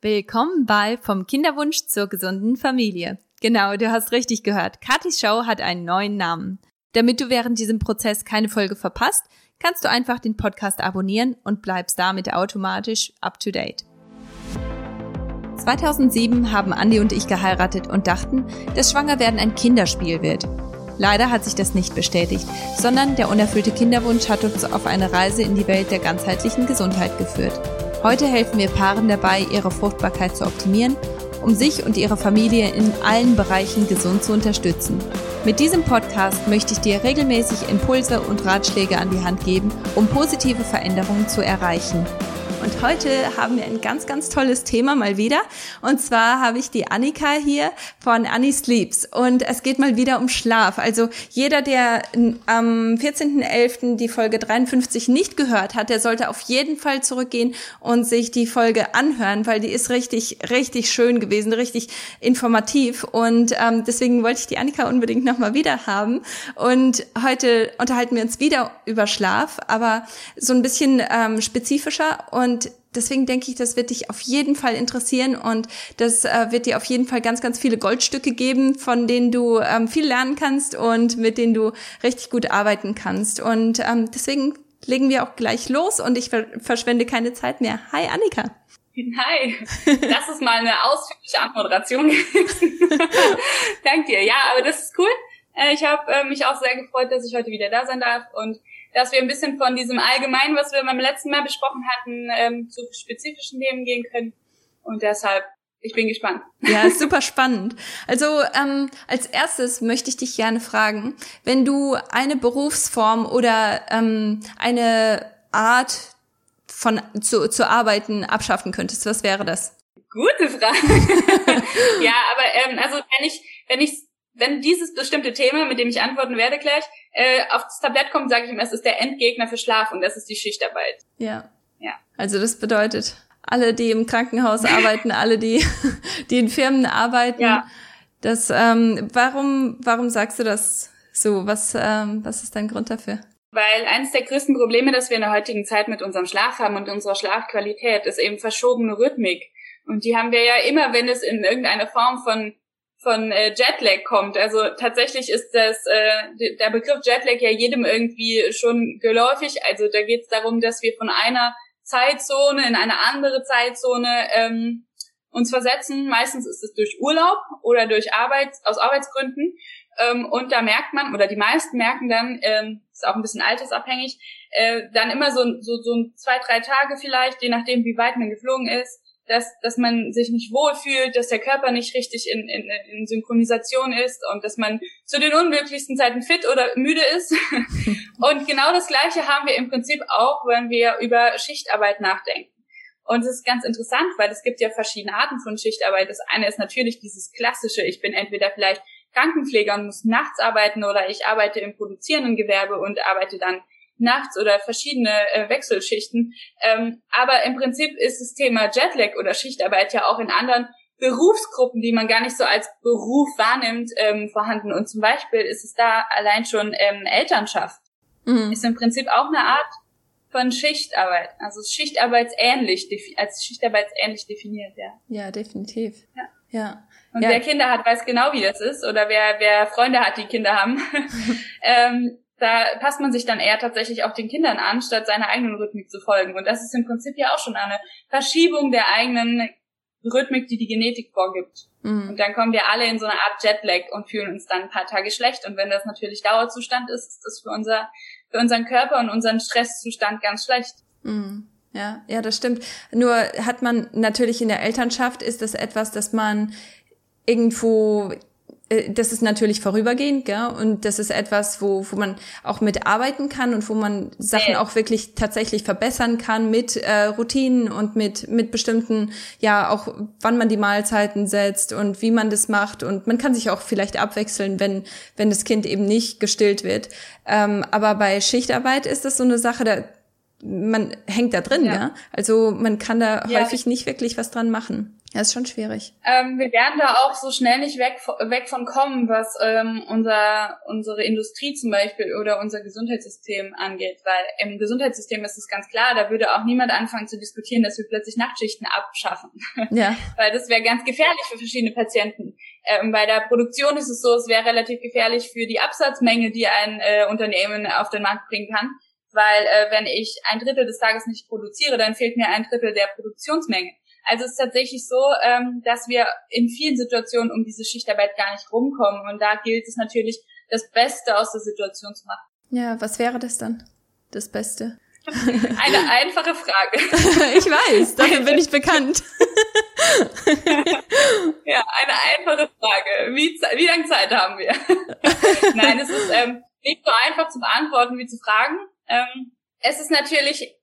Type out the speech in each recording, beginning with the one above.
Willkommen bei Vom Kinderwunsch zur gesunden Familie. Genau, du hast richtig gehört. Katis Show hat einen neuen Namen. Damit du während diesem Prozess keine Folge verpasst, kannst du einfach den Podcast abonnieren und bleibst damit automatisch up to date. 2007 haben Andi und ich geheiratet und dachten, dass Schwangerwerden ein Kinderspiel wird. Leider hat sich das nicht bestätigt, sondern der unerfüllte Kinderwunsch hat uns auf eine Reise in die Welt der ganzheitlichen Gesundheit geführt. Heute helfen wir Paaren dabei, ihre Fruchtbarkeit zu optimieren, um sich und ihre Familie in allen Bereichen gesund zu unterstützen. Mit diesem Podcast möchte ich dir regelmäßig Impulse und Ratschläge an die Hand geben, um positive Veränderungen zu erreichen. Und heute haben wir ein ganz, ganz tolles Thema mal wieder. Und zwar habe ich die Annika hier von Annie Sleeps. Und es geht mal wieder um Schlaf. Also jeder, der am 14.11. die Folge 53 nicht gehört hat, der sollte auf jeden Fall zurückgehen und sich die Folge anhören, weil die ist richtig, richtig schön gewesen, richtig informativ. Und ähm, deswegen wollte ich die Annika unbedingt nochmal wieder haben. Und heute unterhalten wir uns wieder über Schlaf, aber so ein bisschen ähm, spezifischer. Und und deswegen denke ich, das wird dich auf jeden Fall interessieren und das äh, wird dir auf jeden Fall ganz, ganz viele Goldstücke geben, von denen du ähm, viel lernen kannst und mit denen du richtig gut arbeiten kannst. Und ähm, deswegen legen wir auch gleich los und ich ver verschwende keine Zeit mehr. Hi Annika. Hi, das ist mal eine ausführliche Anmoderation gewesen. Dank dir. Ja, aber das ist cool. Äh, ich habe äh, mich auch sehr gefreut, dass ich heute wieder da sein darf und dass wir ein bisschen von diesem Allgemeinen, was wir beim letzten Mal besprochen hatten, ähm, zu spezifischen Themen gehen können. Und deshalb, ich bin gespannt. Ja, super spannend. Also ähm, als erstes möchte ich dich gerne fragen, wenn du eine Berufsform oder ähm, eine Art von zu, zu arbeiten abschaffen könntest, was wäre das? Gute Frage. ja, aber ähm, also wenn ich wenn ich wenn dieses bestimmte Thema, mit dem ich antworten werde gleich, äh, aufs Tablett kommt, sage ich ihm, es ist der Endgegner für Schlaf und das ist die Schichtarbeit. Ja. Ja. Also das bedeutet, alle, die im Krankenhaus arbeiten, alle, die, die in Firmen arbeiten, ja. das, ähm, warum, warum sagst du das so? Was, ähm, was ist dein Grund dafür? Weil eines der größten Probleme, das wir in der heutigen Zeit mit unserem Schlaf haben und unserer Schlafqualität, ist eben verschobene Rhythmik. Und die haben wir ja immer, wenn es in irgendeine Form von von äh, Jetlag kommt. Also tatsächlich ist das äh, der Begriff Jetlag ja jedem irgendwie schon geläufig. Also da geht es darum, dass wir von einer Zeitzone in eine andere Zeitzone ähm, uns versetzen. Meistens ist es durch Urlaub oder durch Arbeit aus Arbeitsgründen. Ähm, und da merkt man oder die meisten merken dann, ähm, ist auch ein bisschen altersabhängig, äh, dann immer so, so so zwei drei Tage vielleicht, je nachdem wie weit man geflogen ist dass, dass man sich nicht wohlfühlt, dass der Körper nicht richtig in, in, in Synchronisation ist und dass man zu den unmöglichsten Zeiten fit oder müde ist. und genau das Gleiche haben wir im Prinzip auch, wenn wir über Schichtarbeit nachdenken. Und es ist ganz interessant, weil es gibt ja verschiedene Arten von Schichtarbeit. Das eine ist natürlich dieses klassische, ich bin entweder vielleicht Krankenpfleger und muss nachts arbeiten oder ich arbeite im produzierenden Gewerbe und arbeite dann nachts oder verschiedene äh, Wechselschichten. Ähm, aber im Prinzip ist das Thema Jetlag oder Schichtarbeit ja auch in anderen Berufsgruppen, die man gar nicht so als Beruf wahrnimmt, ähm, vorhanden. Und zum Beispiel ist es da allein schon ähm, Elternschaft. Mhm. Ist im Prinzip auch eine Art von Schichtarbeit. Also Schichtarbeitsähnlich, als Schichtarbeitsähnlich definiert, ja. Ja, definitiv. Ja. ja. Und ja. wer Kinder hat, weiß genau, wie das ist. Oder wer, wer Freunde hat, die Kinder haben. ähm, da passt man sich dann eher tatsächlich auch den Kindern an, statt seiner eigenen Rhythmik zu folgen. Und das ist im Prinzip ja auch schon eine Verschiebung der eigenen Rhythmik, die die Genetik vorgibt. Mhm. Und dann kommen wir alle in so eine Art Jetlag und fühlen uns dann ein paar Tage schlecht. Und wenn das natürlich Dauerzustand ist, ist das für unser, für unseren Körper und unseren Stresszustand ganz schlecht. Mhm. Ja, ja, das stimmt. Nur hat man natürlich in der Elternschaft ist das etwas, das man irgendwo das ist natürlich vorübergehend, gell? Und das ist etwas, wo, wo man auch mitarbeiten kann und wo man Sachen auch wirklich tatsächlich verbessern kann mit äh, Routinen und mit, mit bestimmten, ja, auch wann man die Mahlzeiten setzt und wie man das macht. Und man kann sich auch vielleicht abwechseln, wenn, wenn das Kind eben nicht gestillt wird. Ähm, aber bei Schichtarbeit ist das so eine Sache, da, man hängt da drin, ja. ja? Also man kann da ja. häufig nicht wirklich was dran machen. Das ist schon schwierig. Ähm, wir werden da auch so schnell nicht weg, weg von kommen, was ähm, unser, unsere Industrie zum Beispiel oder unser Gesundheitssystem angeht. Weil im Gesundheitssystem ist es ganz klar, da würde auch niemand anfangen zu diskutieren, dass wir plötzlich Nachtschichten abschaffen. Ja. Weil das wäre ganz gefährlich für verschiedene Patienten. Ähm, bei der Produktion ist es so, es wäre relativ gefährlich für die Absatzmenge, die ein äh, Unternehmen auf den Markt bringen kann weil äh, wenn ich ein Drittel des Tages nicht produziere, dann fehlt mir ein Drittel der Produktionsmenge. Also es ist tatsächlich so, ähm, dass wir in vielen Situationen um diese Schichtarbeit gar nicht rumkommen. Und da gilt es natürlich, das Beste aus der Situation zu machen. Ja, was wäre das dann? Das Beste? Eine einfache Frage. ich weiß, dafür bin ich bekannt. ja, eine einfache Frage. Wie, wie lange Zeit haben wir? Nein, es ist ähm, nicht so einfach zu beantworten wie zu fragen. Ähm, es ist natürlich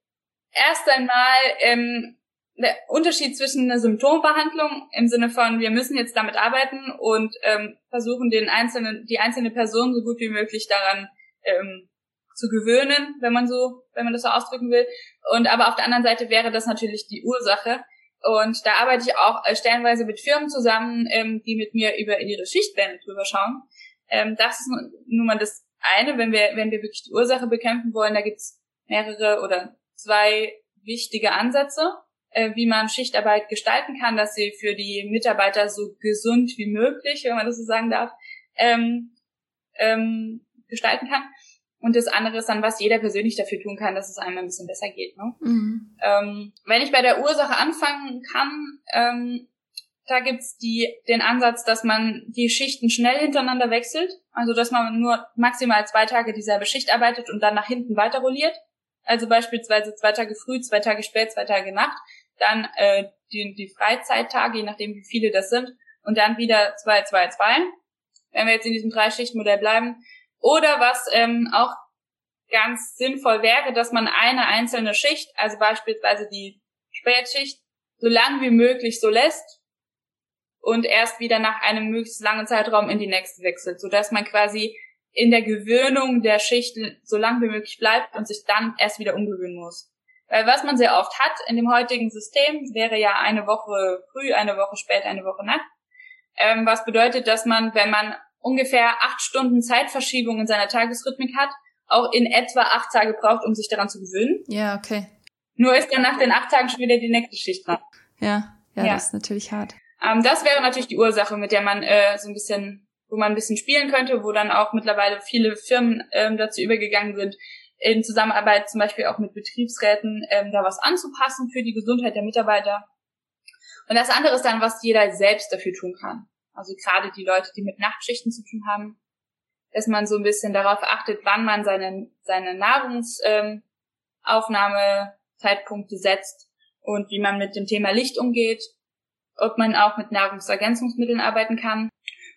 erst einmal ähm, der Unterschied zwischen einer Symptombehandlung im Sinne von, wir müssen jetzt damit arbeiten und ähm, versuchen, den einzelnen, die einzelne Person so gut wie möglich daran ähm, zu gewöhnen, wenn man so, wenn man das so ausdrücken will. Und aber auf der anderen Seite wäre das natürlich die Ursache. Und da arbeite ich auch äh, stellenweise mit Firmen zusammen, ähm, die mit mir über ihre Schichtpläne drüber schauen. Ähm, das ist nun mal das eine, wenn wir, wenn wir wirklich die Ursache bekämpfen wollen, da gibt's mehrere oder zwei wichtige Ansätze, äh, wie man Schichtarbeit gestalten kann, dass sie für die Mitarbeiter so gesund wie möglich, wenn man das so sagen darf, ähm, ähm, gestalten kann. Und das andere ist dann, was jeder persönlich dafür tun kann, dass es einem ein bisschen besser geht. Ne? Mhm. Ähm, wenn ich bei der Ursache anfangen kann, ähm, da gibt's die, den Ansatz, dass man die Schichten schnell hintereinander wechselt. Also, dass man nur maximal zwei Tage dieselbe Schicht arbeitet und dann nach hinten weiter rolliert. Also beispielsweise zwei Tage früh, zwei Tage spät, zwei Tage Nacht. Dann äh, die, die Freizeittage, je nachdem wie viele das sind. Und dann wieder zwei, zwei, zwei. Wenn wir jetzt in diesem Drei-Schicht-Modell bleiben. Oder was ähm, auch ganz sinnvoll wäre, dass man eine einzelne Schicht, also beispielsweise die Spätschicht, so lang wie möglich so lässt und erst wieder nach einem möglichst langen Zeitraum in die nächste wechselt, so dass man quasi in der Gewöhnung der Schicht so lang wie möglich bleibt und sich dann erst wieder umgewöhnen muss. Weil was man sehr oft hat in dem heutigen System, wäre ja eine Woche früh, eine Woche spät, eine Woche Nacht. Ähm, was bedeutet, dass man, wenn man ungefähr acht Stunden Zeitverschiebung in seiner Tagesrhythmik hat, auch in etwa acht Tage braucht, um sich daran zu gewöhnen. Ja, okay. Nur ist dann nach den acht Tagen schon wieder die nächste Schicht dran. Ja, ja, ja. das ist natürlich hart. Ähm, das wäre natürlich die Ursache, mit der man äh, so ein bisschen, wo man ein bisschen spielen könnte, wo dann auch mittlerweile viele Firmen ähm, dazu übergegangen sind, in Zusammenarbeit zum Beispiel auch mit Betriebsräten ähm, da was anzupassen für die Gesundheit der Mitarbeiter. Und das andere ist dann, was jeder selbst dafür tun kann. Also gerade die Leute, die mit Nachtschichten zu tun haben, dass man so ein bisschen darauf achtet, wann man seine, seine Nahrungsaufnahmezeitpunkte ähm, setzt und wie man mit dem Thema Licht umgeht ob man auch mit Nahrungsergänzungsmitteln arbeiten kann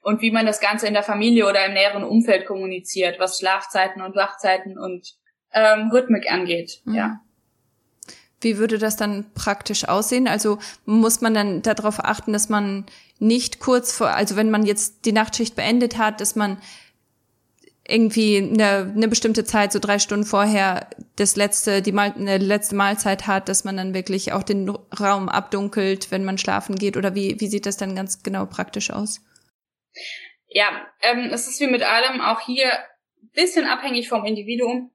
und wie man das Ganze in der Familie oder im näheren Umfeld kommuniziert, was Schlafzeiten und Wachzeiten und ähm, Rhythmik angeht. Mhm. Ja. Wie würde das dann praktisch aussehen? Also muss man dann darauf achten, dass man nicht kurz vor, also wenn man jetzt die Nachtschicht beendet hat, dass man irgendwie eine, eine bestimmte Zeit, so drei Stunden vorher, das letzte, die Mal, eine letzte Mahlzeit hat, dass man dann wirklich auch den Raum abdunkelt, wenn man schlafen geht? Oder wie, wie sieht das dann ganz genau praktisch aus? Ja, ähm, es ist wie mit allem auch hier bisschen abhängig vom Individuum.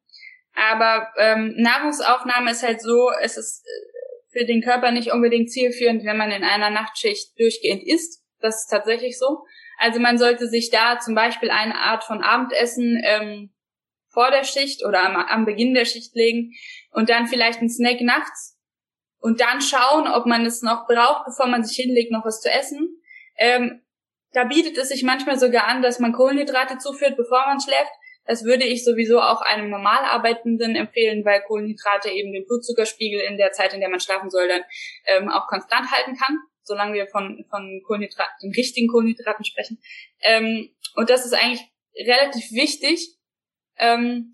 Aber ähm, Nahrungsaufnahme ist halt so, es ist äh, für den Körper nicht unbedingt zielführend, wenn man in einer Nachtschicht durchgehend isst. Das ist tatsächlich so. Also man sollte sich da zum Beispiel eine Art von Abendessen ähm, vor der Schicht oder am, am Beginn der Schicht legen und dann vielleicht einen Snack nachts und dann schauen, ob man es noch braucht, bevor man sich hinlegt, noch was zu essen. Ähm, da bietet es sich manchmal sogar an, dass man Kohlenhydrate zuführt, bevor man schläft. Das würde ich sowieso auch einem normal Arbeitenden empfehlen, weil Kohlenhydrate eben den Blutzuckerspiegel in der Zeit, in der man schlafen soll, dann ähm, auch konstant halten kann solange wir von, von Kohlenhydraten, den richtigen Kohlenhydraten sprechen. Ähm, und das ist eigentlich relativ wichtig, ähm,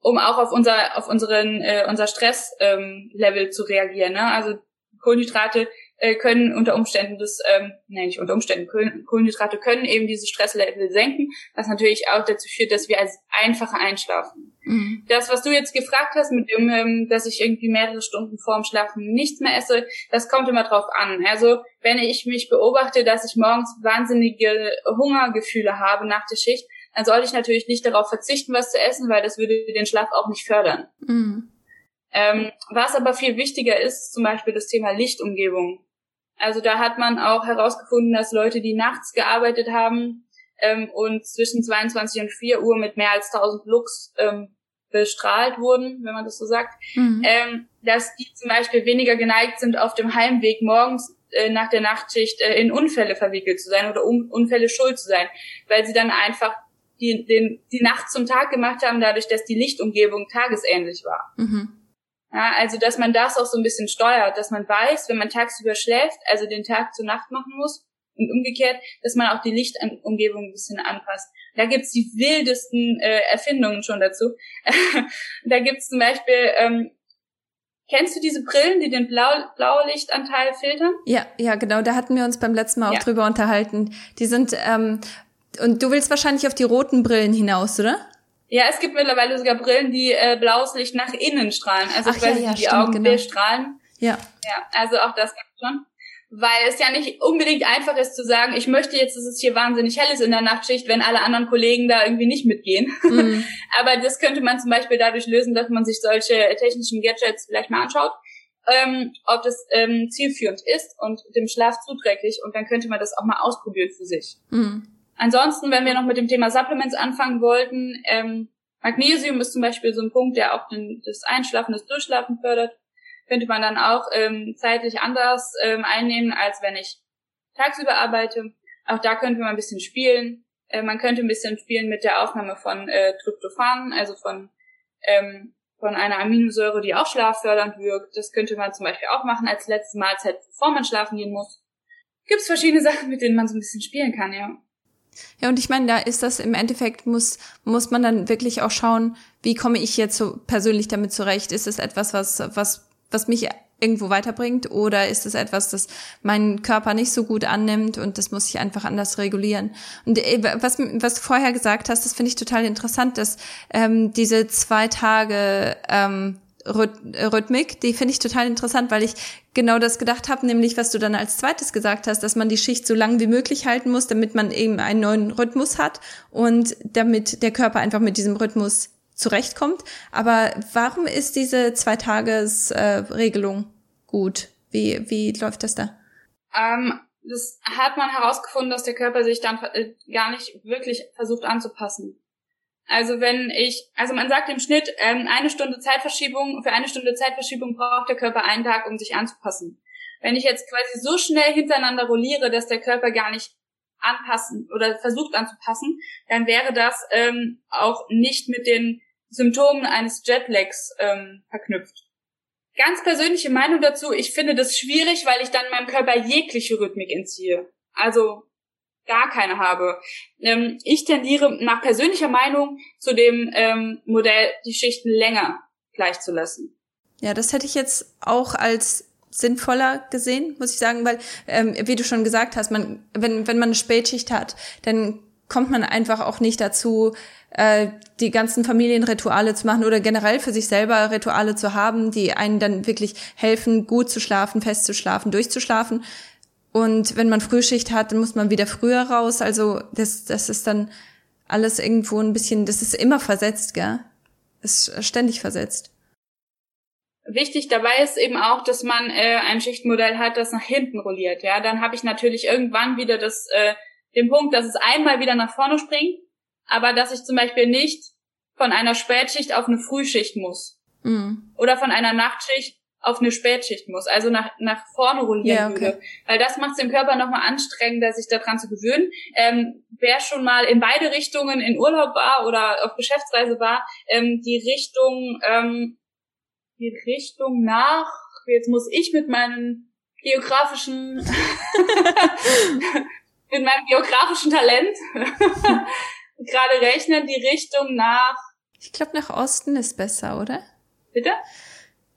um auch auf unser, auf unseren, äh, unser Stresslevel ähm, zu reagieren. Ne? Also Kohlenhydrate äh, können unter Umständen das, ähm, nein, nicht unter Umständen, Kohlenhydrate können eben diese Stresslevel senken, was natürlich auch dazu führt, dass wir als einfacher einschlafen. Mhm. Das, was du jetzt gefragt hast, mit dem, ähm, dass ich irgendwie mehrere Stunden vorm Schlafen nichts mehr esse, das kommt immer drauf an. Also, wenn ich mich beobachte, dass ich morgens wahnsinnige Hungergefühle habe nach der Schicht, dann sollte ich natürlich nicht darauf verzichten, was zu essen, weil das würde den Schlaf auch nicht fördern. Mhm. Ähm, was aber viel wichtiger ist, zum Beispiel das Thema Lichtumgebung. Also da hat man auch herausgefunden, dass Leute, die nachts gearbeitet haben ähm, und zwischen 22 und 4 Uhr mit mehr als 1000 Lux ähm, bestrahlt wurden, wenn man das so sagt, mhm. ähm, dass die zum Beispiel weniger geneigt sind, auf dem Heimweg morgens äh, nach der Nachtschicht äh, in Unfälle verwickelt zu sein oder um, Unfälle schuld zu sein, weil sie dann einfach die, den, die Nacht zum Tag gemacht haben, dadurch, dass die Lichtumgebung tagesähnlich war. Mhm. Ja, also dass man das auch so ein bisschen steuert, dass man weiß, wenn man tagsüber schläft, also den Tag zur Nacht machen muss und umgekehrt, dass man auch die Lichtumgebung ein bisschen anpasst. Da gibt's die wildesten äh, Erfindungen schon dazu. da gibt's zum Beispiel, ähm, kennst du diese Brillen, die den Blau Blaulichtanteil filtern? Ja, ja, genau. Da hatten wir uns beim letzten Mal auch ja. drüber unterhalten. Die sind ähm, und du willst wahrscheinlich auf die roten Brillen hinaus, oder? Ja, es gibt mittlerweile sogar Brillen, die äh, blaues Licht nach innen strahlen. Also Ach, quasi ja, ja, die stimmt, Augen genau. strahlen. Ja. Ja, also auch das gibt schon. Weil es ja nicht unbedingt einfach ist zu sagen, ich möchte jetzt, dass es hier wahnsinnig hell ist in der Nachtschicht, wenn alle anderen Kollegen da irgendwie nicht mitgehen. Mhm. Aber das könnte man zum Beispiel dadurch lösen, dass man sich solche technischen Gadgets vielleicht mal anschaut, ähm, ob das ähm, zielführend ist und dem Schlaf zuträglich. Und dann könnte man das auch mal ausprobieren für sich. Mhm. Ansonsten, wenn wir noch mit dem Thema Supplements anfangen wollten, ähm, Magnesium ist zum Beispiel so ein Punkt, der auch den, das Einschlafen, das Durchschlafen fördert. Könnte man dann auch ähm, zeitlich anders ähm, einnehmen, als wenn ich tagsüber arbeite. Auch da könnte man ein bisschen spielen. Äh, man könnte ein bisschen spielen mit der Aufnahme von äh, Tryptophan, also von ähm, von einer Aminosäure, die auch schlaffördernd wirkt. Das könnte man zum Beispiel auch machen als letzte Mahlzeit, bevor man schlafen gehen muss. Gibt es verschiedene Sachen, mit denen man so ein bisschen spielen kann, ja. Ja, und ich meine, da ist das im Endeffekt, muss, muss man dann wirklich auch schauen, wie komme ich jetzt so persönlich damit zurecht? Ist es etwas, was, was, was mich irgendwo weiterbringt oder ist es etwas, das mein Körper nicht so gut annimmt und das muss ich einfach anders regulieren. Und äh, was, was du vorher gesagt hast, das finde ich total interessant, dass ähm, diese zwei Tage ähm, Rhythmik, die finde ich total interessant, weil ich genau das gedacht habe, nämlich was du dann als zweites gesagt hast, dass man die Schicht so lang wie möglich halten muss, damit man eben einen neuen Rhythmus hat und damit der Körper einfach mit diesem Rhythmus zurechtkommt. Aber warum ist diese Zwei-Tages-Regelung gut? Wie, wie läuft das da? Ähm, das hat man herausgefunden, dass der Körper sich dann äh, gar nicht wirklich versucht anzupassen. Also wenn ich, also man sagt im Schnitt, ähm, eine Stunde Zeitverschiebung, für eine Stunde Zeitverschiebung braucht der Körper einen Tag, um sich anzupassen. Wenn ich jetzt quasi so schnell hintereinander rolliere, dass der Körper gar nicht anpassen oder versucht anzupassen, dann wäre das ähm, auch nicht mit den Symptomen eines Jetlags ähm, verknüpft. Ganz persönliche Meinung dazu, ich finde das schwierig, weil ich dann meinem Körper jegliche Rhythmik entziehe. Also gar keine habe. Ähm, ich tendiere nach persönlicher Meinung zu dem ähm, Modell, die Schichten länger gleich. Ja, das hätte ich jetzt auch als sinnvoller gesehen, muss ich sagen, weil, ähm, wie du schon gesagt hast, man, wenn, wenn man eine Spätschicht hat, dann kommt man einfach auch nicht dazu, äh, die ganzen Familienrituale zu machen oder generell für sich selber Rituale zu haben, die einen dann wirklich helfen, gut zu schlafen, fest zu schlafen, durchzuschlafen. Und wenn man Frühschicht hat, dann muss man wieder früher raus. Also das, das ist dann alles irgendwo ein bisschen, das ist immer versetzt, gell? Das ist ständig versetzt. Wichtig dabei ist eben auch, dass man äh, ein Schichtmodell hat, das nach hinten rolliert. Ja, dann habe ich natürlich irgendwann wieder das, äh, den Punkt, dass es einmal wieder nach vorne springt, aber dass ich zum Beispiel nicht von einer Spätschicht auf eine Frühschicht muss. Mhm. Oder von einer Nachtschicht auf eine Spätschicht muss, also nach, nach vorne rollieren ja, okay. würde. Weil das macht es dem Körper nochmal anstrengender, sich daran zu gewöhnen. Ähm, wer schon mal in beide Richtungen in Urlaub war oder auf Geschäftsreise war, ähm, die Richtung, ähm, die Richtung nach, jetzt muss ich mit meinen geografischen, mit meinem geografischen Talent gerade rechnen, die Richtung nach. Ich glaube, nach Osten ist besser, oder? Bitte?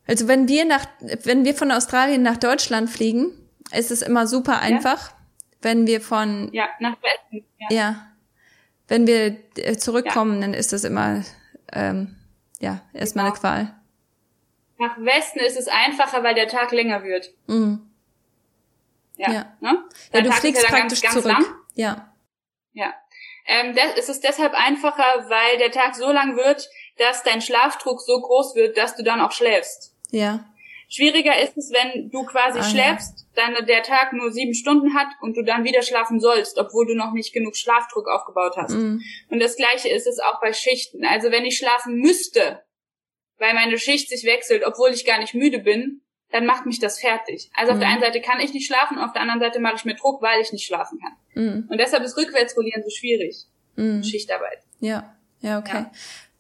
Also wenn wir nach, wenn wir von Australien nach Deutschland fliegen, ist es immer super einfach, ja? wenn wir von ja nach Westen ja, ja wenn wir äh, zurückkommen, ja. dann ist das immer ähm, ja erstmal genau. eine Qual. Nach Westen ist es einfacher, weil der Tag länger wird. Mhm. Ja. Ja, ne? ja du fliegst ja praktisch ganz, ganz zurück. Lang. Ja. Ja. Ähm, das, es ist deshalb einfacher, weil der Tag so lang wird, dass dein Schlafdruck so groß wird, dass du dann auch schläfst. Ja. Schwieriger ist es, wenn du quasi ah, schläfst, ja. dann der Tag nur sieben Stunden hat und du dann wieder schlafen sollst, obwohl du noch nicht genug Schlafdruck aufgebaut hast. Mhm. Und das gleiche ist es auch bei Schichten. Also wenn ich schlafen müsste, weil meine Schicht sich wechselt, obwohl ich gar nicht müde bin, dann macht mich das fertig. Also mhm. auf der mhm. einen Seite kann ich nicht schlafen, auf der anderen Seite mache ich mir Druck, weil ich nicht schlafen kann. Mhm. Und deshalb ist Rückwärtsrollieren so schwierig. Mhm. Schichtarbeit. Ja, ja, okay. Ja.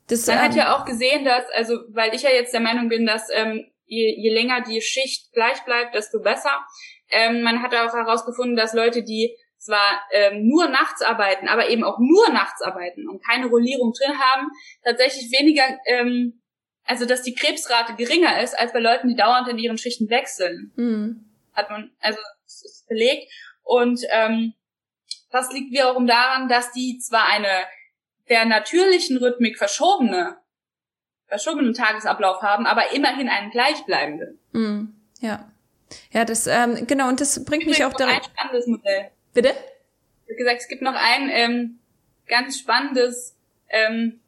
Das, Man ähm, hat ja auch gesehen, dass, also weil ich ja jetzt der Meinung bin, dass ähm, je, je länger die Schicht gleich bleibt, desto besser. Ähm, man hat auch herausgefunden, dass Leute, die zwar ähm, nur nachts arbeiten, aber eben auch nur nachts arbeiten und keine Rollierung drin haben, tatsächlich weniger ähm, also dass die Krebsrate geringer ist als bei Leuten, die dauernd in ihren Schichten wechseln. Mhm. Hat man, also das ist belegt. Und ähm, das liegt wiederum daran, dass die zwar eine der natürlichen Rhythmik verschobene, verschobenen Tagesablauf haben, aber immerhin einen gleichbleibenden. Mhm. Ja. Ja, das, ähm, genau, und das bringt mich auch direkt. Ein spannendes Modell. Bitte? Habe gesagt, es gibt noch ein ähm, ganz spannendes ähm,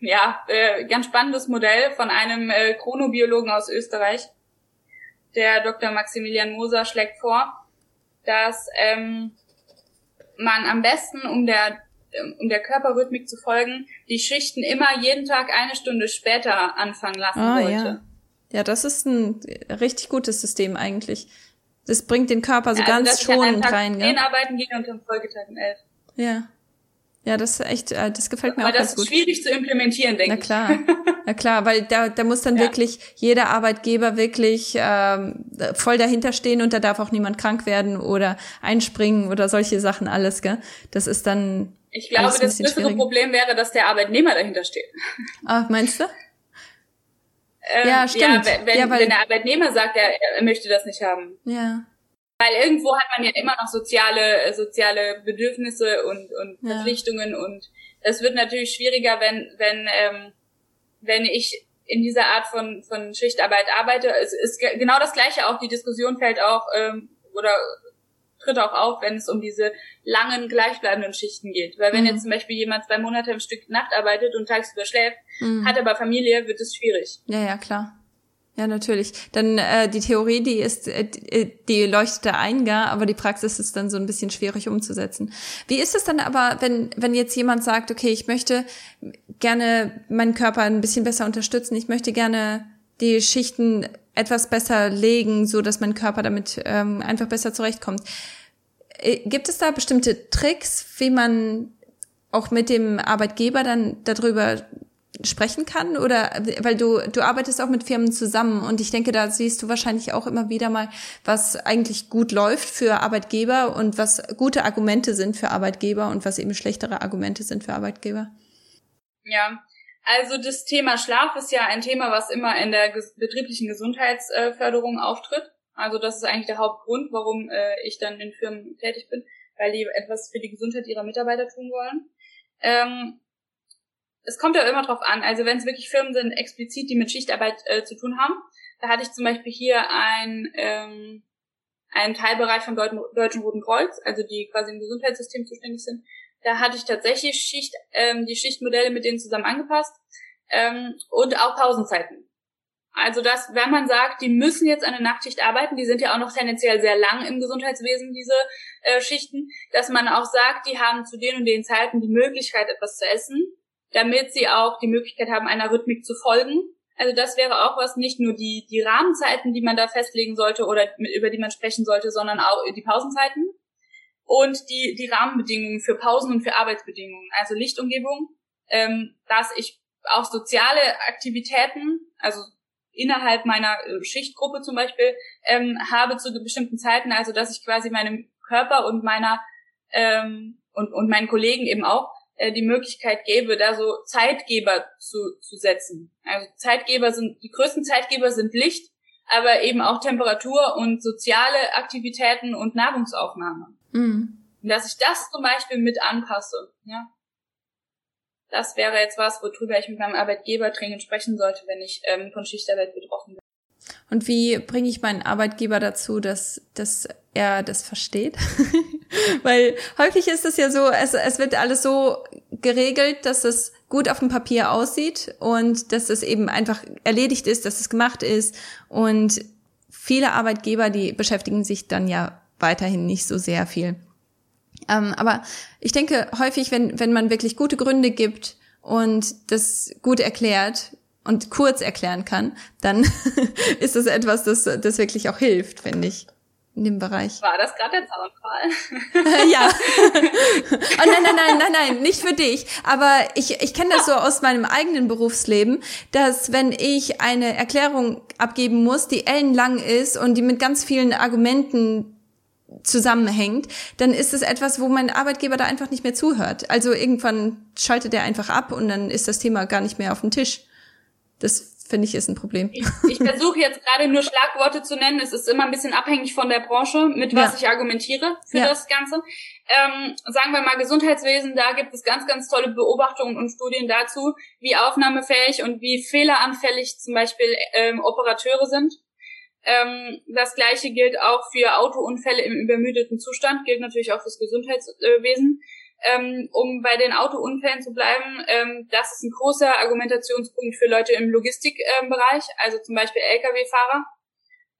ja, äh, ganz spannendes Modell von einem äh, Chronobiologen aus Österreich. Der Dr. Maximilian Moser schlägt vor, dass ähm, man am besten, um der, um der Körperrhythmik zu folgen, die Schichten immer jeden Tag eine Stunde später anfangen lassen ah, sollte. Ja. ja, das ist ein richtig gutes System eigentlich. Das bringt den Körper so ja, also ganz schonend rein. Zehn arbeiten gehen und am Folgetag um elf. Ja. Ja, das ist echt, äh, das gefällt mir Aber auch ganz gut. das ist schwierig zu implementieren, denke ich. Na klar, na klar, weil da, da muss dann ja. wirklich jeder Arbeitgeber wirklich ähm, voll dahinter stehen und da darf auch niemand krank werden oder einspringen oder solche Sachen alles, gell? Das ist dann. Ich glaube, das größere Problem wäre, dass der Arbeitnehmer dahinter steht. Ah, meinst du? Ähm, ja, stimmt. Ja, wenn, ja, weil, wenn der Arbeitnehmer sagt, er, er möchte das nicht haben. Ja. Weil irgendwo hat man ja immer noch soziale, äh, soziale Bedürfnisse und, und ja. Verpflichtungen und das wird natürlich schwieriger, wenn, wenn, ähm, wenn ich in dieser Art von, von Schichtarbeit arbeite. Es ist genau das Gleiche auch, die Diskussion fällt auch, ähm, oder tritt auch auf, wenn es um diese langen, gleichbleibenden Schichten geht. Weil wenn mhm. jetzt zum Beispiel jemand zwei Monate im Stück Nacht arbeitet und tagsüber schläft, mhm. hat aber Familie, wird es schwierig. Ja, ja, klar. Ja, natürlich. Dann äh, die Theorie, die ist, äh, die leuchtet da ein, ja, aber die Praxis ist dann so ein bisschen schwierig umzusetzen. Wie ist es dann aber, wenn wenn jetzt jemand sagt, okay, ich möchte gerne meinen Körper ein bisschen besser unterstützen, ich möchte gerne die Schichten etwas besser legen, so dass mein Körper damit ähm, einfach besser zurechtkommt. Äh, gibt es da bestimmte Tricks, wie man auch mit dem Arbeitgeber dann darüber sprechen kann oder weil du du arbeitest auch mit Firmen zusammen und ich denke, da siehst du wahrscheinlich auch immer wieder mal, was eigentlich gut läuft für Arbeitgeber und was gute Argumente sind für Arbeitgeber und was eben schlechtere Argumente sind für Arbeitgeber. Ja, also das Thema Schlaf ist ja ein Thema, was immer in der betrieblichen Gesundheitsförderung auftritt. Also das ist eigentlich der Hauptgrund, warum äh, ich dann in Firmen tätig bin, weil die etwas für die Gesundheit ihrer Mitarbeiter tun wollen. Ähm, es kommt ja immer drauf an. Also wenn es wirklich Firmen sind, explizit, die mit Schichtarbeit äh, zu tun haben, da hatte ich zum Beispiel hier ein, ähm, einen Teilbereich vom Deut Deutschen Roten Kreuz, also die quasi im Gesundheitssystem zuständig sind. Da hatte ich tatsächlich Schicht, ähm, die Schichtmodelle mit denen zusammen angepasst ähm, und auch Pausenzeiten. Also dass, wenn man sagt, die müssen jetzt eine Nachtschicht arbeiten, die sind ja auch noch tendenziell sehr lang im Gesundheitswesen, diese äh, Schichten, dass man auch sagt, die haben zu den und den Zeiten die Möglichkeit, etwas zu essen damit sie auch die Möglichkeit haben, einer Rhythmik zu folgen. Also das wäre auch was, nicht nur die, die Rahmenzeiten, die man da festlegen sollte oder über die man sprechen sollte, sondern auch die Pausenzeiten und die, die Rahmenbedingungen für Pausen und für Arbeitsbedingungen, also Lichtumgebung, ähm, dass ich auch soziale Aktivitäten, also innerhalb meiner äh, Schichtgruppe zum Beispiel, ähm, habe zu bestimmten Zeiten, also dass ich quasi meinem Körper und meiner ähm, und, und meinen Kollegen eben auch äh, die Möglichkeit gäbe, da so Zeitgeber zu, zu setzen. Also Zeitgeber sind, die größten Zeitgeber sind Licht, aber eben auch Temperatur und soziale Aktivitäten und Nahrungsaufnahme. Mhm. Und dass ich das zum Beispiel mit anpasse, ja. Das wäre jetzt was, worüber ich mit meinem Arbeitgeber dringend sprechen sollte, wenn ich ähm, von Schichtarbeit betroffen bin. Und wie bringe ich meinen Arbeitgeber dazu, dass, dass er das versteht? Weil häufig ist es ja so, es, es wird alles so geregelt, dass es gut auf dem Papier aussieht und dass es eben einfach erledigt ist, dass es gemacht ist. Und viele Arbeitgeber, die beschäftigen sich dann ja weiterhin nicht so sehr viel. Ähm, aber ich denke häufig, wenn, wenn man wirklich gute Gründe gibt und das gut erklärt, und kurz erklären kann, dann ist das etwas, das, das wirklich auch hilft, finde ich, in dem Bereich. War das gerade der Zaunfall? ja. oh nein, nein, nein, nein, nein, nicht für dich. Aber ich, ich kenne das so aus meinem eigenen Berufsleben, dass wenn ich eine Erklärung abgeben muss, die ellenlang ist und die mit ganz vielen Argumenten zusammenhängt, dann ist es etwas, wo mein Arbeitgeber da einfach nicht mehr zuhört. Also irgendwann schaltet er einfach ab und dann ist das Thema gar nicht mehr auf dem Tisch. Das finde ich ist ein Problem. Ich, ich versuche jetzt gerade nur Schlagworte zu nennen. Es ist immer ein bisschen abhängig von der Branche, mit was ja. ich argumentiere für ja. das Ganze. Ähm, sagen wir mal Gesundheitswesen, da gibt es ganz, ganz tolle Beobachtungen und Studien dazu, wie aufnahmefähig und wie fehleranfällig zum Beispiel ähm, Operateure sind. Ähm, das gleiche gilt auch für Autounfälle im übermüdeten Zustand, gilt natürlich auch fürs Gesundheitswesen ähm, um bei den Autounfällen zu bleiben, ähm, das ist ein großer Argumentationspunkt für Leute im Logistikbereich, also zum Beispiel Lkw-Fahrer.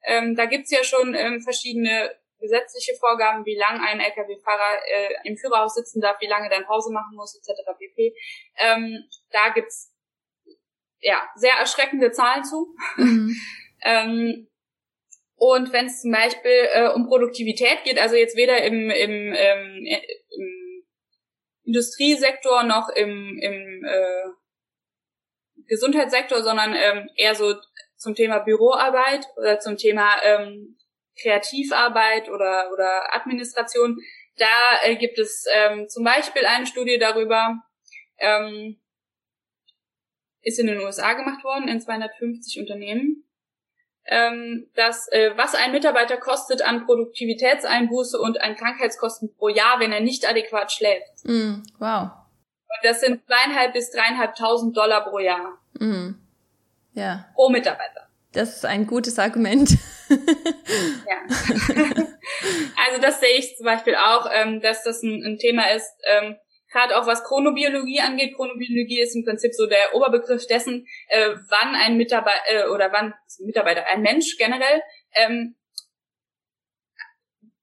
Ähm, da gibt's ja schon ähm, verschiedene gesetzliche Vorgaben, wie lange ein Lkw-Fahrer äh, im Führerhaus sitzen darf, wie lange dann Pause machen muss, etc. pp. Ähm, da gibt's ja sehr erschreckende Zahlen zu. Mhm. ähm, und wenn es zum Beispiel äh, um Produktivität geht, also jetzt weder im, im, ähm, im Industriesektor noch im, im äh, Gesundheitssektor, sondern ähm, eher so zum Thema Büroarbeit oder zum Thema ähm, Kreativarbeit oder, oder Administration. Da äh, gibt es ähm, zum Beispiel eine Studie darüber, ähm, ist in den USA gemacht worden, in 250 Unternehmen ähm, dass äh, was ein Mitarbeiter kostet an Produktivitätseinbuße und an Krankheitskosten pro Jahr, wenn er nicht adäquat schläft. Mm, wow. Und das sind zweieinhalb bis dreieinhalbtausend Dollar pro Jahr. Mm. Ja. Pro Mitarbeiter. Das ist ein gutes Argument. ja. also das sehe ich zum Beispiel auch, ähm, dass das ein, ein Thema ist, ähm, gerade auch was Chronobiologie angeht. Chronobiologie ist im Prinzip so der Oberbegriff dessen, äh, wann ein Mitarbeiter äh, oder wann ein Mitarbeiter, ein Mensch generell, ähm,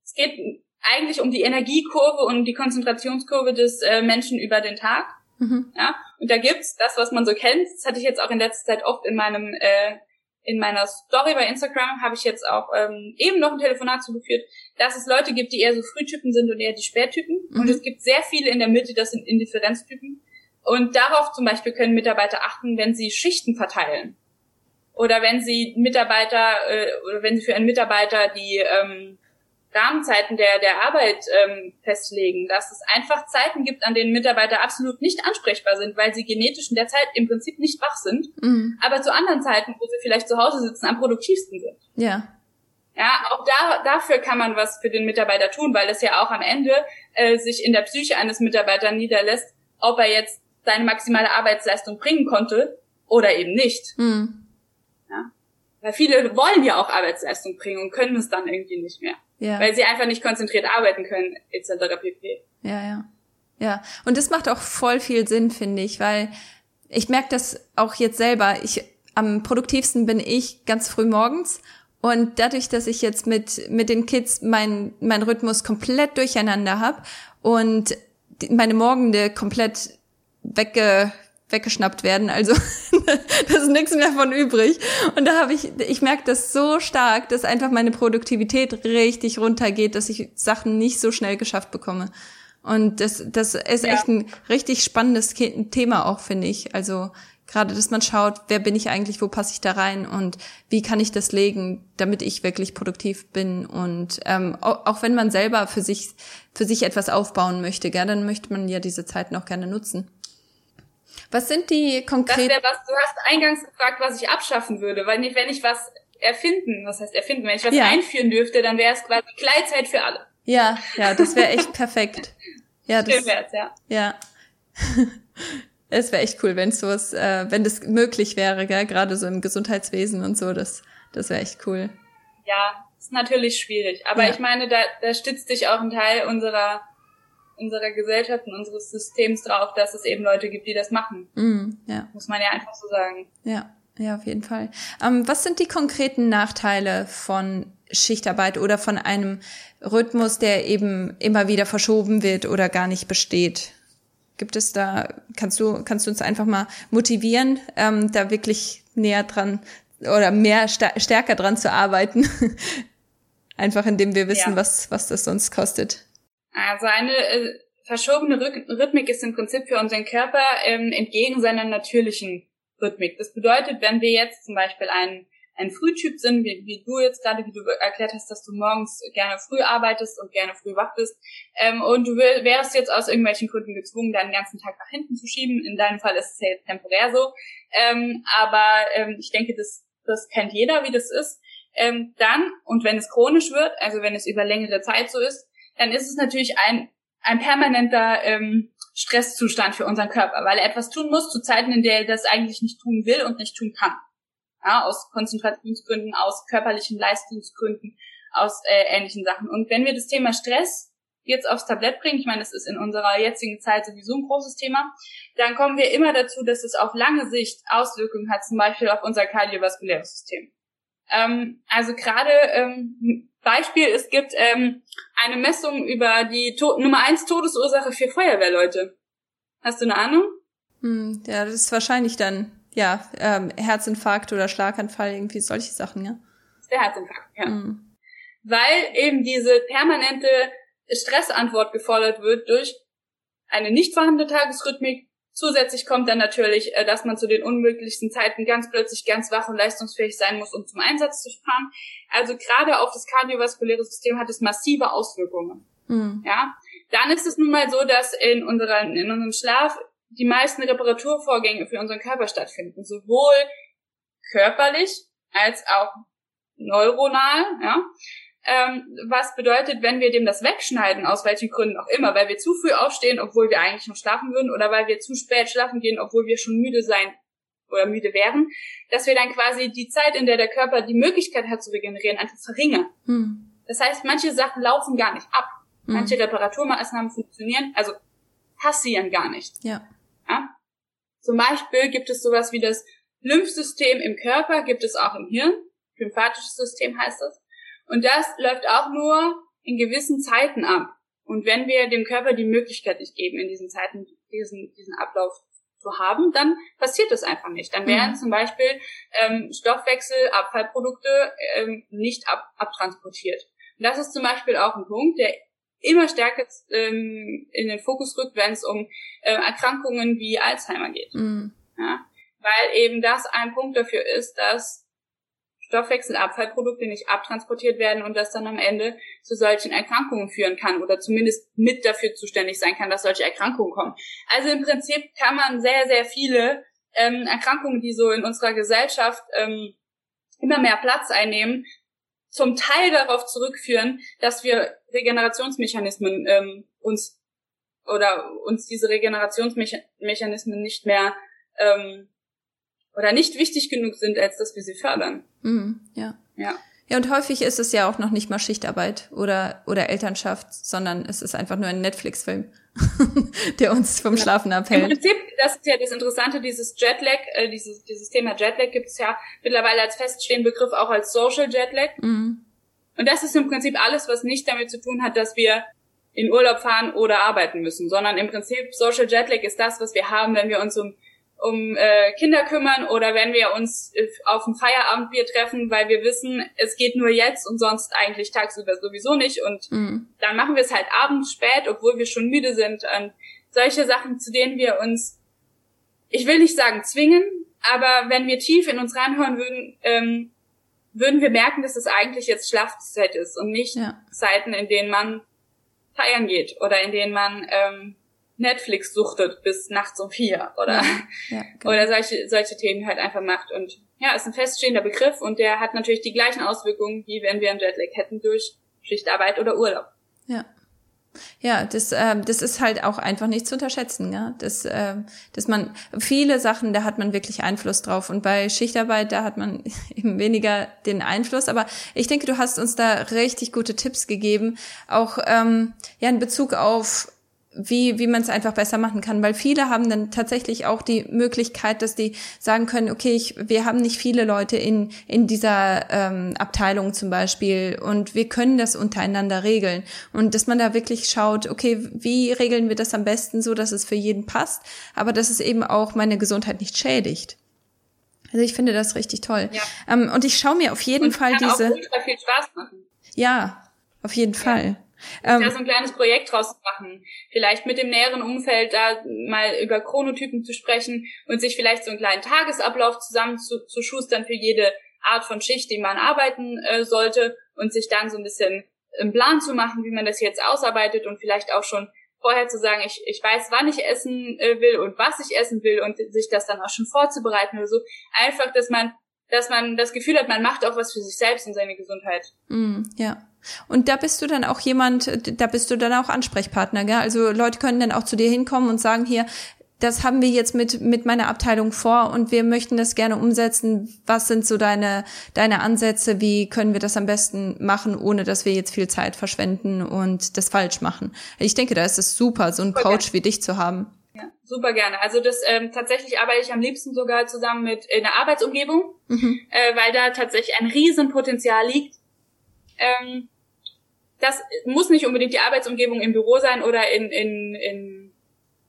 es geht eigentlich um die Energiekurve und die Konzentrationskurve des äh, Menschen über den Tag. Mhm. Ja, und da gibt's das, was man so kennt. Das hatte ich jetzt auch in letzter Zeit oft in meinem äh, in meiner Story bei Instagram habe ich jetzt auch ähm, eben noch ein Telefonat zugeführt, dass es Leute gibt, die eher so Frühtypen sind und eher die Spättypen. Mhm. Und es gibt sehr viele in der Mitte, das sind Indifferenztypen. Und darauf zum Beispiel können Mitarbeiter achten, wenn sie Schichten verteilen. Oder wenn sie Mitarbeiter, äh, oder wenn sie für einen Mitarbeiter die ähm, Rahmenzeiten der, der Arbeit ähm, festlegen, dass es einfach Zeiten gibt, an denen Mitarbeiter absolut nicht ansprechbar sind, weil sie genetisch in der Zeit im Prinzip nicht wach sind, mhm. aber zu anderen Zeiten, wo sie vielleicht zu Hause sitzen, am produktivsten sind. Ja. Ja, auch da, dafür kann man was für den Mitarbeiter tun, weil es ja auch am Ende äh, sich in der Psyche eines Mitarbeiters niederlässt, ob er jetzt seine maximale Arbeitsleistung bringen konnte oder eben nicht. Mhm. Ja? Weil viele wollen ja auch Arbeitsleistung bringen und können es dann irgendwie nicht mehr ja. weil sie einfach nicht konzentriert arbeiten können, etc. pp. Ja, ja. Ja, und das macht auch voll viel Sinn, finde ich, weil ich merke das auch jetzt selber. Ich am produktivsten bin ich ganz früh morgens und dadurch, dass ich jetzt mit mit den Kids mein mein Rhythmus komplett durcheinander habe und meine Morgende komplett wegge weggeschnappt werden. Also da ist nichts mehr von übrig. Und da habe ich, ich merke das so stark, dass einfach meine Produktivität richtig runtergeht, dass ich Sachen nicht so schnell geschafft bekomme. Und das, das ist ja. echt ein richtig spannendes Thema auch, finde ich. Also gerade, dass man schaut, wer bin ich eigentlich, wo passe ich da rein und wie kann ich das legen, damit ich wirklich produktiv bin. Und ähm, auch, auch wenn man selber für sich für sich etwas aufbauen möchte, gell, dann möchte man ja diese Zeit noch gerne nutzen. Was sind die konkreten... Das was, du hast eingangs gefragt, was ich abschaffen würde, weil wenn ich was erfinden. Was heißt erfinden? Wenn ich was ja. einführen dürfte, dann wäre es quasi Gleitzeit für alle. Ja, ja, das wäre echt perfekt. Ja, das, wär's, ja. Ja. es wäre echt cool, wenn sowas, äh, wenn das möglich wäre, gell? gerade so im Gesundheitswesen und so, das, das wäre echt cool. Ja, ist natürlich schwierig. Aber ja. ich meine, da, da stützt sich auch ein Teil unserer unserer Gesellschaft und unseres Systems drauf, dass es eben Leute gibt, die das machen. Mm, ja. Muss man ja einfach so sagen. Ja, ja, auf jeden Fall. Ähm, was sind die konkreten Nachteile von Schichtarbeit oder von einem Rhythmus, der eben immer wieder verschoben wird oder gar nicht besteht? Gibt es da, kannst du, kannst du uns einfach mal motivieren, ähm, da wirklich näher dran oder mehr stärker dran zu arbeiten? einfach indem wir wissen, ja. was, was das sonst kostet. Also eine äh, verschobene Rhythmik ist im Prinzip für unseren Körper ähm, entgegen seiner natürlichen Rhythmik. Das bedeutet, wenn wir jetzt zum Beispiel einen ein Frühtyp sind, wie, wie du jetzt gerade, wie du erklärt hast, dass du morgens gerne früh arbeitest und gerne früh wach bist, ähm, und du will, wärst jetzt aus irgendwelchen Gründen gezwungen, deinen ganzen Tag nach hinten zu schieben. In deinem Fall ist es ja jetzt temporär so, ähm, aber ähm, ich denke, das, das kennt jeder, wie das ist. Ähm, dann, und wenn es chronisch wird, also wenn es über längere Zeit so ist, dann ist es natürlich ein, ein permanenter ähm, Stresszustand für unseren Körper, weil er etwas tun muss zu Zeiten, in der er das eigentlich nicht tun will und nicht tun kann. Ja, aus Konzentrationsgründen, aus körperlichen Leistungsgründen, aus äh, ähnlichen Sachen. Und wenn wir das Thema Stress jetzt aufs Tablett bringen, ich meine, das ist in unserer jetzigen Zeit sowieso ein großes Thema, dann kommen wir immer dazu, dass es auf lange Sicht Auswirkungen hat, zum Beispiel auf unser kardiovaskuläres System. Ähm, also gerade ähm, Beispiel, es gibt ähm, eine Messung über die to Nummer eins Todesursache für Feuerwehrleute. Hast du eine Ahnung? Hm, ja, das ist wahrscheinlich dann, ja, ähm, Herzinfarkt oder Schlaganfall, irgendwie solche Sachen, ja. Der Herzinfarkt, ja. Hm. Weil eben diese permanente Stressantwort gefordert wird durch eine nicht vorhandene Tagesrhythmik, Zusätzlich kommt dann natürlich, äh, dass man zu den unmöglichsten Zeiten ganz plötzlich ganz wach und leistungsfähig sein muss, um zum Einsatz zu fahren. Also gerade auf das kardiovaskuläre System hat es massive Auswirkungen. Mhm. Ja, dann ist es nun mal so, dass in, unserer, in unserem Schlaf die meisten Reparaturvorgänge für unseren Körper stattfinden, sowohl körperlich als auch neuronal. Ja, ähm, was bedeutet, wenn wir dem das wegschneiden, aus welchen Gründen auch immer, weil wir zu früh aufstehen, obwohl wir eigentlich noch schlafen würden, oder weil wir zu spät schlafen gehen, obwohl wir schon müde sein oder müde wären, dass wir dann quasi die Zeit, in der der Körper die Möglichkeit hat zu regenerieren, einfach verringern. Hm. Das heißt, manche Sachen laufen gar nicht ab. Hm. Manche Reparaturmaßnahmen funktionieren, also passieren gar nicht. Ja. ja. Zum Beispiel gibt es sowas wie das Lymphsystem im Körper, gibt es auch im Hirn. Lymphatisches System heißt das. Und das läuft auch nur in gewissen Zeiten ab. Und wenn wir dem Körper die Möglichkeit nicht geben, in diesen Zeiten diesen, diesen Ablauf zu haben, dann passiert das einfach nicht. Dann werden mhm. zum Beispiel ähm, Stoffwechsel, Abfallprodukte ähm, nicht ab, abtransportiert. Und das ist zum Beispiel auch ein Punkt, der immer stärker ähm, in den Fokus rückt, wenn es um äh, Erkrankungen wie Alzheimer geht. Mhm. Ja? Weil eben das ein Punkt dafür ist, dass Stoffwechselabfallprodukte nicht abtransportiert werden und das dann am Ende zu solchen Erkrankungen führen kann oder zumindest mit dafür zuständig sein kann, dass solche Erkrankungen kommen. Also im Prinzip kann man sehr, sehr viele ähm, Erkrankungen, die so in unserer Gesellschaft ähm, immer mehr Platz einnehmen, zum Teil darauf zurückführen, dass wir Regenerationsmechanismen ähm, uns oder uns diese Regenerationsmechanismen nicht mehr ähm, oder nicht wichtig genug sind, als dass wir sie fördern. Mhm, ja. Ja. Ja, und häufig ist es ja auch noch nicht mal Schichtarbeit oder, oder Elternschaft, sondern es ist einfach nur ein Netflix-Film, der uns vom Schlafen abhält. Im Prinzip, das ist ja das Interessante, dieses Jetlag, äh, dieses, dieses Thema Jetlag gibt es ja mittlerweile als feststehenden Begriff auch als Social Jetlag. Mhm. Und das ist im Prinzip alles, was nicht damit zu tun hat, dass wir in Urlaub fahren oder arbeiten müssen, sondern im Prinzip Social Jetlag ist das, was wir haben, wenn wir uns um um äh, Kinder kümmern oder wenn wir uns äh, auf ein Feierabendbier treffen, weil wir wissen, es geht nur jetzt und sonst eigentlich tagsüber sowieso nicht und mhm. dann machen wir es halt abends spät, obwohl wir schon müde sind und solche Sachen, zu denen wir uns, ich will nicht sagen zwingen, aber wenn wir tief in uns reinhören würden, ähm, würden wir merken, dass es eigentlich jetzt Schlafzeit ist und nicht ja. Zeiten, in denen man feiern geht oder in denen man ähm, Netflix suchtet bis nachts um vier oder, ja, genau. oder solche, solche Themen halt einfach macht. Und ja, ist ein feststehender Begriff und der hat natürlich die gleichen Auswirkungen, wie wenn wir einen Jetlag hätten durch Schichtarbeit oder Urlaub. Ja. Ja, das, äh, das ist halt auch einfach nicht zu unterschätzen, ja. Das, äh, dass man viele Sachen, da hat man wirklich Einfluss drauf. Und bei Schichtarbeit, da hat man eben weniger den Einfluss. Aber ich denke, du hast uns da richtig gute Tipps gegeben, auch ähm, ja in Bezug auf wie, wie man es einfach besser machen kann, weil viele haben dann tatsächlich auch die Möglichkeit, dass die sagen können, okay, ich, wir haben nicht viele Leute in, in dieser ähm, Abteilung zum Beispiel und wir können das untereinander regeln und dass man da wirklich schaut, okay, wie regeln wir das am besten so, dass es für jeden passt, aber dass es eben auch meine Gesundheit nicht schädigt. Also ich finde das richtig toll. Ja. Ähm, und ich schaue mir auf jeden und Fall diese. Auch viel Spaß machen. Ja, auf jeden ja. Fall. Ähm, da so ein kleines Projekt draus machen. Vielleicht mit dem näheren Umfeld da mal über Chronotypen zu sprechen und sich vielleicht so einen kleinen Tagesablauf zusammen zu, zu schustern für jede Art von Schicht, die man arbeiten äh, sollte und sich dann so ein bisschen einen Plan zu machen, wie man das jetzt ausarbeitet und vielleicht auch schon vorher zu sagen, ich, ich weiß, wann ich essen äh, will und was ich essen will und sich das dann auch schon vorzubereiten oder so. Einfach, dass man, dass man das Gefühl hat, man macht auch was für sich selbst und seine Gesundheit. Mm, ja. Und da bist du dann auch jemand, da bist du dann auch Ansprechpartner, gell? Also Leute können dann auch zu dir hinkommen und sagen hier, das haben wir jetzt mit, mit meiner Abteilung vor und wir möchten das gerne umsetzen. Was sind so deine, deine Ansätze? Wie können wir das am besten machen, ohne dass wir jetzt viel Zeit verschwenden und das falsch machen? Ich denke, da ist es super, so einen super Coach gerne. wie dich zu haben. Ja, super gerne. Also das ähm, tatsächlich arbeite ich am liebsten sogar zusammen mit in der Arbeitsumgebung, mhm. äh, weil da tatsächlich ein Riesenpotenzial liegt. Ähm, das muss nicht unbedingt die Arbeitsumgebung im Büro sein oder in, in, in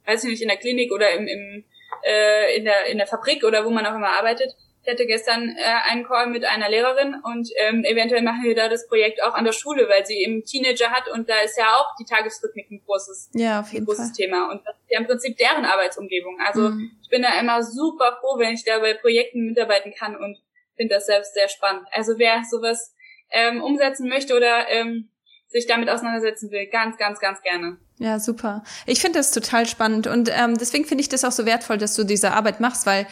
weiß ich nicht, in der Klinik oder im, im, äh, in, der, in der Fabrik oder wo man auch immer arbeitet. Ich hatte gestern äh, einen Call mit einer Lehrerin und ähm, eventuell machen wir da das Projekt auch an der Schule, weil sie eben Teenager hat und da ist ja auch die Tagesrhythmik ein großes, ja, auf jeden ein großes Fall. Thema. Und das ist ja im Prinzip deren Arbeitsumgebung. Also mhm. ich bin da immer super froh, wenn ich da bei Projekten mitarbeiten kann und finde das selbst sehr spannend. Also wer sowas ähm, umsetzen möchte oder ähm, sich damit auseinandersetzen will, ganz, ganz, ganz gerne. Ja, super. Ich finde das total spannend und ähm, deswegen finde ich das auch so wertvoll, dass du diese Arbeit machst, weil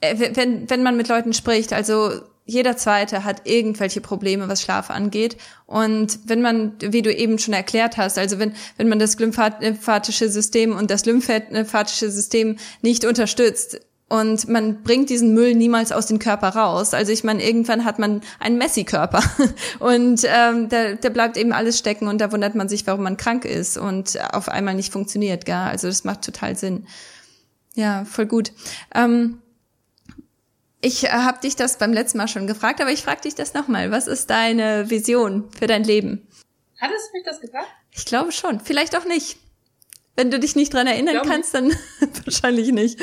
äh, wenn, wenn man mit Leuten spricht, also jeder Zweite hat irgendwelche Probleme, was Schlaf angeht. Und wenn man, wie du eben schon erklärt hast, also wenn, wenn man das lymphatische System und das lymphatische System nicht unterstützt, und man bringt diesen Müll niemals aus dem Körper raus. Also ich meine, irgendwann hat man einen Messi-Körper und ähm, da, da bleibt eben alles stecken und da wundert man sich, warum man krank ist und auf einmal nicht funktioniert. Gell? Also das macht total Sinn. Ja, voll gut. Ähm, ich habe dich das beim letzten Mal schon gefragt, aber ich frage dich das nochmal. Was ist deine Vision für dein Leben? Hattest du mich das gefragt? Ich glaube schon. Vielleicht auch nicht. Wenn du dich nicht dran erinnern kannst, dann wahrscheinlich nicht.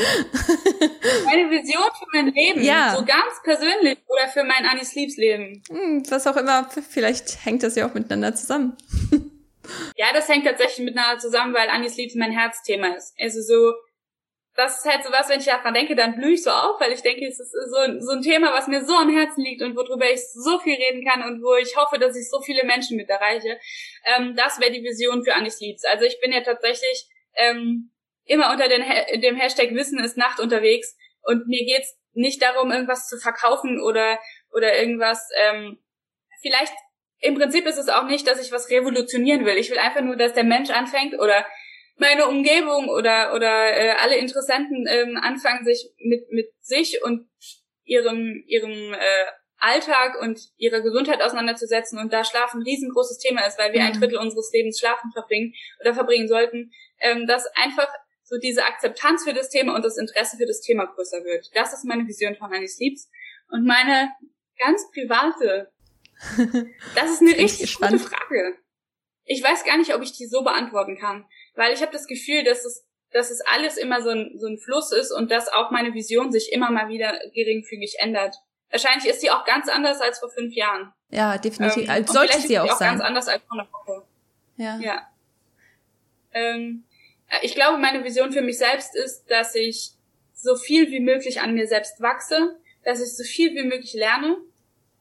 Meine Vision für mein Leben, ja. so ganz persönlich oder für mein Annie Sleeps Leben. Hm, was auch immer, vielleicht hängt das ja auch miteinander zusammen. ja, das hängt tatsächlich miteinander zusammen, weil Annie Sleeps mein Herzthema ist. Also so, das ist halt so was, wenn ich daran denke, dann blühe ich so auf, weil ich denke, es ist so, so ein Thema, was mir so am Herzen liegt und worüber ich so viel reden kann und wo ich hoffe, dass ich so viele Menschen mit erreiche. Ähm, das wäre die Vision für Anis Leads. Also ich bin ja tatsächlich ähm, immer unter den, dem Hashtag Wissen ist Nacht unterwegs und mir geht's nicht darum, irgendwas zu verkaufen oder, oder irgendwas, ähm, vielleicht im Prinzip ist es auch nicht, dass ich was revolutionieren will. Ich will einfach nur, dass der Mensch anfängt oder meine Umgebung oder oder äh, alle Interessenten ähm, anfangen sich mit mit sich und ihrem ihrem äh, Alltag und ihrer Gesundheit auseinanderzusetzen und da Schlafen ein riesengroßes Thema ist, weil wir mhm. ein Drittel unseres Lebens schlafen verbringen oder verbringen sollten, ähm, dass einfach so diese Akzeptanz für das Thema und das Interesse für das Thema größer wird. Das ist meine Vision von Annie Sleeps und meine ganz private. Das ist eine richtig gute Frage. Ich weiß gar nicht, ob ich die so beantworten kann weil ich habe das Gefühl, dass es dass es alles immer so ein, so ein Fluss ist und dass auch meine Vision sich immer mal wieder geringfügig ändert. Wahrscheinlich ist sie auch ganz anders als vor fünf Jahren. Ja, definitiv. Ähm, als sollte sie auch, auch sein. ganz anders als vor einer Woche. Ja. Ja. Ähm, ich glaube, meine Vision für mich selbst ist, dass ich so viel wie möglich an mir selbst wachse, dass ich so viel wie möglich lerne.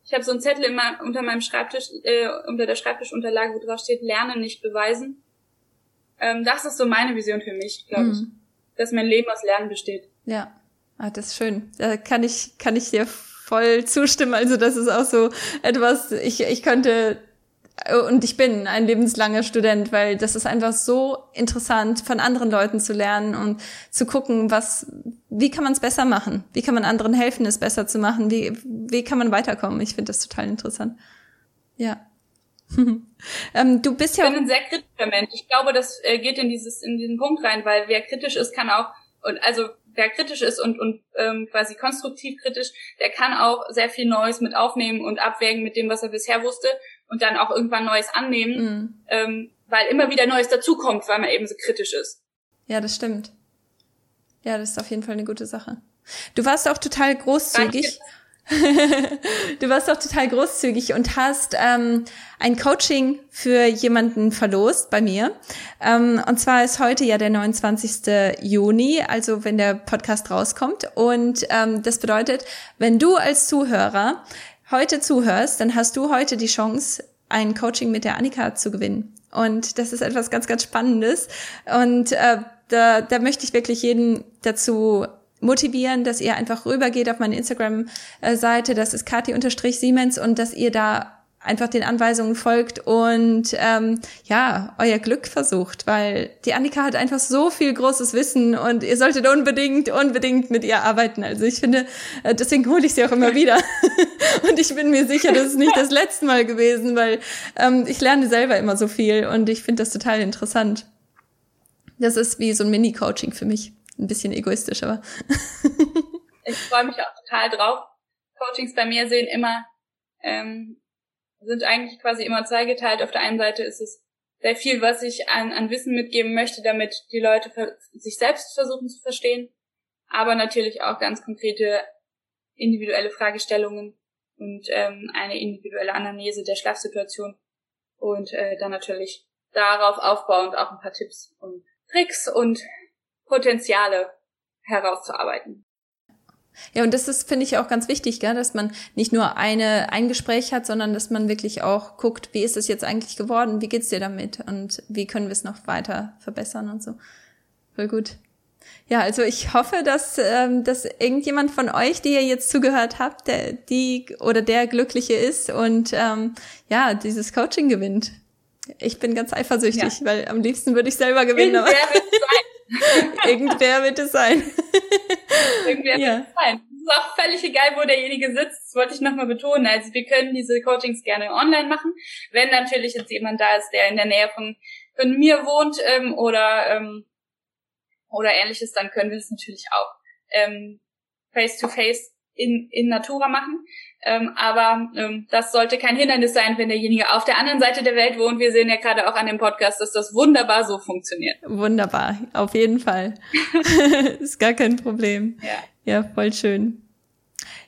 Ich habe so einen Zettel immer unter meinem Schreibtisch, äh, unter der Schreibtischunterlage, wo drauf steht, lernen, nicht beweisen ähm, das ist so meine Vision für mich, glaube ich. Mhm. Dass mein Leben aus Lernen besteht. Ja, ah, das ist schön. Da kann ich, kann ich dir voll zustimmen. Also das ist auch so etwas, ich, ich könnte und ich bin ein lebenslanger Student, weil das ist einfach so interessant, von anderen Leuten zu lernen und zu gucken, was, wie kann man es besser machen? Wie kann man anderen helfen, es besser zu machen? Wie, wie kann man weiterkommen? Ich finde das total interessant. Ja. ähm, du bist ja. Ich bin ein sehr kritischer Mensch. Ich glaube, das äh, geht in dieses, in diesen Punkt rein, weil wer kritisch ist, kann auch, und also wer kritisch ist und, und ähm, quasi konstruktiv kritisch, der kann auch sehr viel Neues mit aufnehmen und abwägen mit dem, was er bisher wusste und dann auch irgendwann Neues annehmen, mhm. ähm, weil immer wieder Neues dazukommt, weil man eben so kritisch ist. Ja, das stimmt. Ja, das ist auf jeden Fall eine gute Sache. Du warst auch total großzügig. du warst auch total großzügig und hast ähm, ein Coaching für jemanden verlost bei mir. Ähm, und zwar ist heute ja der 29. Juni, also wenn der Podcast rauskommt. Und ähm, das bedeutet, wenn du als Zuhörer heute zuhörst, dann hast du heute die Chance, ein Coaching mit der Annika zu gewinnen. Und das ist etwas ganz, ganz Spannendes. Und äh, da, da möchte ich wirklich jeden dazu motivieren, dass ihr einfach rübergeht auf meine Instagram-Seite, das ist Kati-Siemens und dass ihr da einfach den Anweisungen folgt und ähm, ja, euer Glück versucht, weil die Annika hat einfach so viel großes Wissen und ihr solltet unbedingt, unbedingt mit ihr arbeiten. Also ich finde, äh, deswegen hole ich sie auch immer wieder. und ich bin mir sicher, das ist nicht das letzte Mal gewesen, weil ähm, ich lerne selber immer so viel und ich finde das total interessant. Das ist wie so ein Mini-Coaching für mich. Ein bisschen egoistisch, aber. ich freue mich auch total drauf. Coachings bei mir sehen immer ähm, sind eigentlich quasi immer zweigeteilt. Auf der einen Seite ist es sehr viel, was ich an, an Wissen mitgeben möchte, damit die Leute sich selbst versuchen zu verstehen, aber natürlich auch ganz konkrete individuelle Fragestellungen und ähm, eine individuelle Anamnese der Schlafsituation und äh, dann natürlich darauf aufbauend auch ein paar Tipps und Tricks und Potenziale herauszuarbeiten. Ja, und das ist, finde ich, auch ganz wichtig, gell? dass man nicht nur eine, ein Gespräch hat, sondern dass man wirklich auch guckt, wie ist es jetzt eigentlich geworden, wie geht's dir damit und wie können wir es noch weiter verbessern und so. Voll gut. Ja, also ich hoffe, dass, ähm, dass irgendjemand von euch, die ihr jetzt zugehört habt, der, die oder der Glückliche ist und ähm, ja, dieses Coaching gewinnt. Ich bin ganz eifersüchtig, ja. weil am liebsten würde ich selber gewinnen. Irgendwer wird es sein. Irgendwer wird es sein. Irgendwer ja. wird es sein. Es ist auch völlig egal, wo derjenige sitzt. Das wollte ich nochmal betonen. Also wir können diese Coachings gerne online machen. Wenn natürlich jetzt jemand da ist, der in der Nähe von, von mir wohnt ähm, oder, ähm, oder ähnliches, dann können wir es natürlich auch ähm, face to face in, in Natura machen. Ähm, aber ähm, das sollte kein Hindernis sein, wenn derjenige auf der anderen Seite der Welt wohnt. Wir sehen ja gerade auch an dem Podcast, dass das wunderbar so funktioniert. Wunderbar, auf jeden Fall. ist gar kein Problem. Ja. ja, voll schön.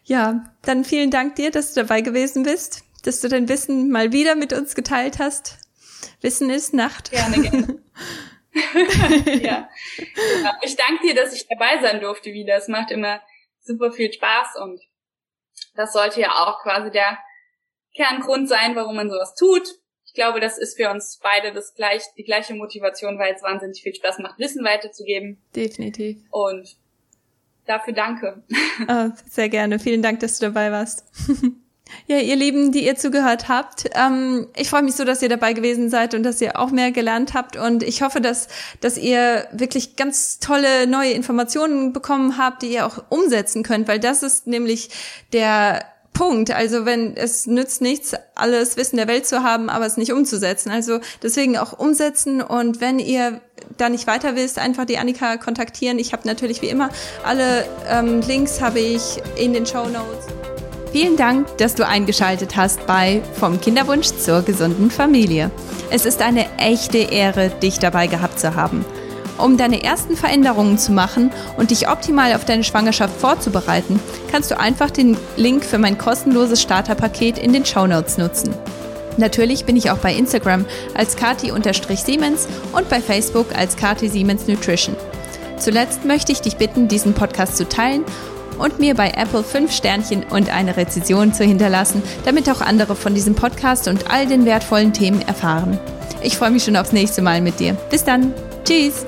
Ja, dann vielen Dank dir, dass du dabei gewesen bist, dass du dein Wissen mal wieder mit uns geteilt hast. Wissen ist Nacht. Gerne, gerne. ja. Ich danke dir, dass ich dabei sein durfte wieder. Es macht immer super viel Spaß und das sollte ja auch quasi der Kerngrund sein, warum man sowas tut. Ich glaube, das ist für uns beide das gleich, die gleiche Motivation, weil es wahnsinnig viel Spaß macht, Wissen weiterzugeben. Definitiv. Und dafür danke. Oh, sehr gerne. Vielen Dank, dass du dabei warst. Ja, ihr Lieben, die ihr zugehört habt, ähm, ich freue mich so, dass ihr dabei gewesen seid und dass ihr auch mehr gelernt habt und ich hoffe, dass, dass ihr wirklich ganz tolle neue Informationen bekommen habt, die ihr auch umsetzen könnt, weil das ist nämlich der Punkt. Also wenn es nützt nichts, alles Wissen der Welt zu haben, aber es nicht umzusetzen. Also deswegen auch umsetzen und wenn ihr da nicht weiter wisst, einfach die Annika kontaktieren. Ich habe natürlich wie immer alle ähm, Links habe ich in den Show Notes. Vielen Dank, dass du eingeschaltet hast bei Vom Kinderwunsch zur gesunden Familie. Es ist eine echte Ehre, dich dabei gehabt zu haben. Um deine ersten Veränderungen zu machen und dich optimal auf deine Schwangerschaft vorzubereiten, kannst du einfach den Link für mein kostenloses Starterpaket in den Show Notes nutzen. Natürlich bin ich auch bei Instagram als kati-siemens und bei Facebook als kati Siemens Nutrition. Zuletzt möchte ich dich bitten, diesen Podcast zu teilen und mir bei Apple 5 Sternchen und eine Rezension zu hinterlassen, damit auch andere von diesem Podcast und all den wertvollen Themen erfahren. Ich freue mich schon aufs nächste Mal mit dir. Bis dann. Tschüss.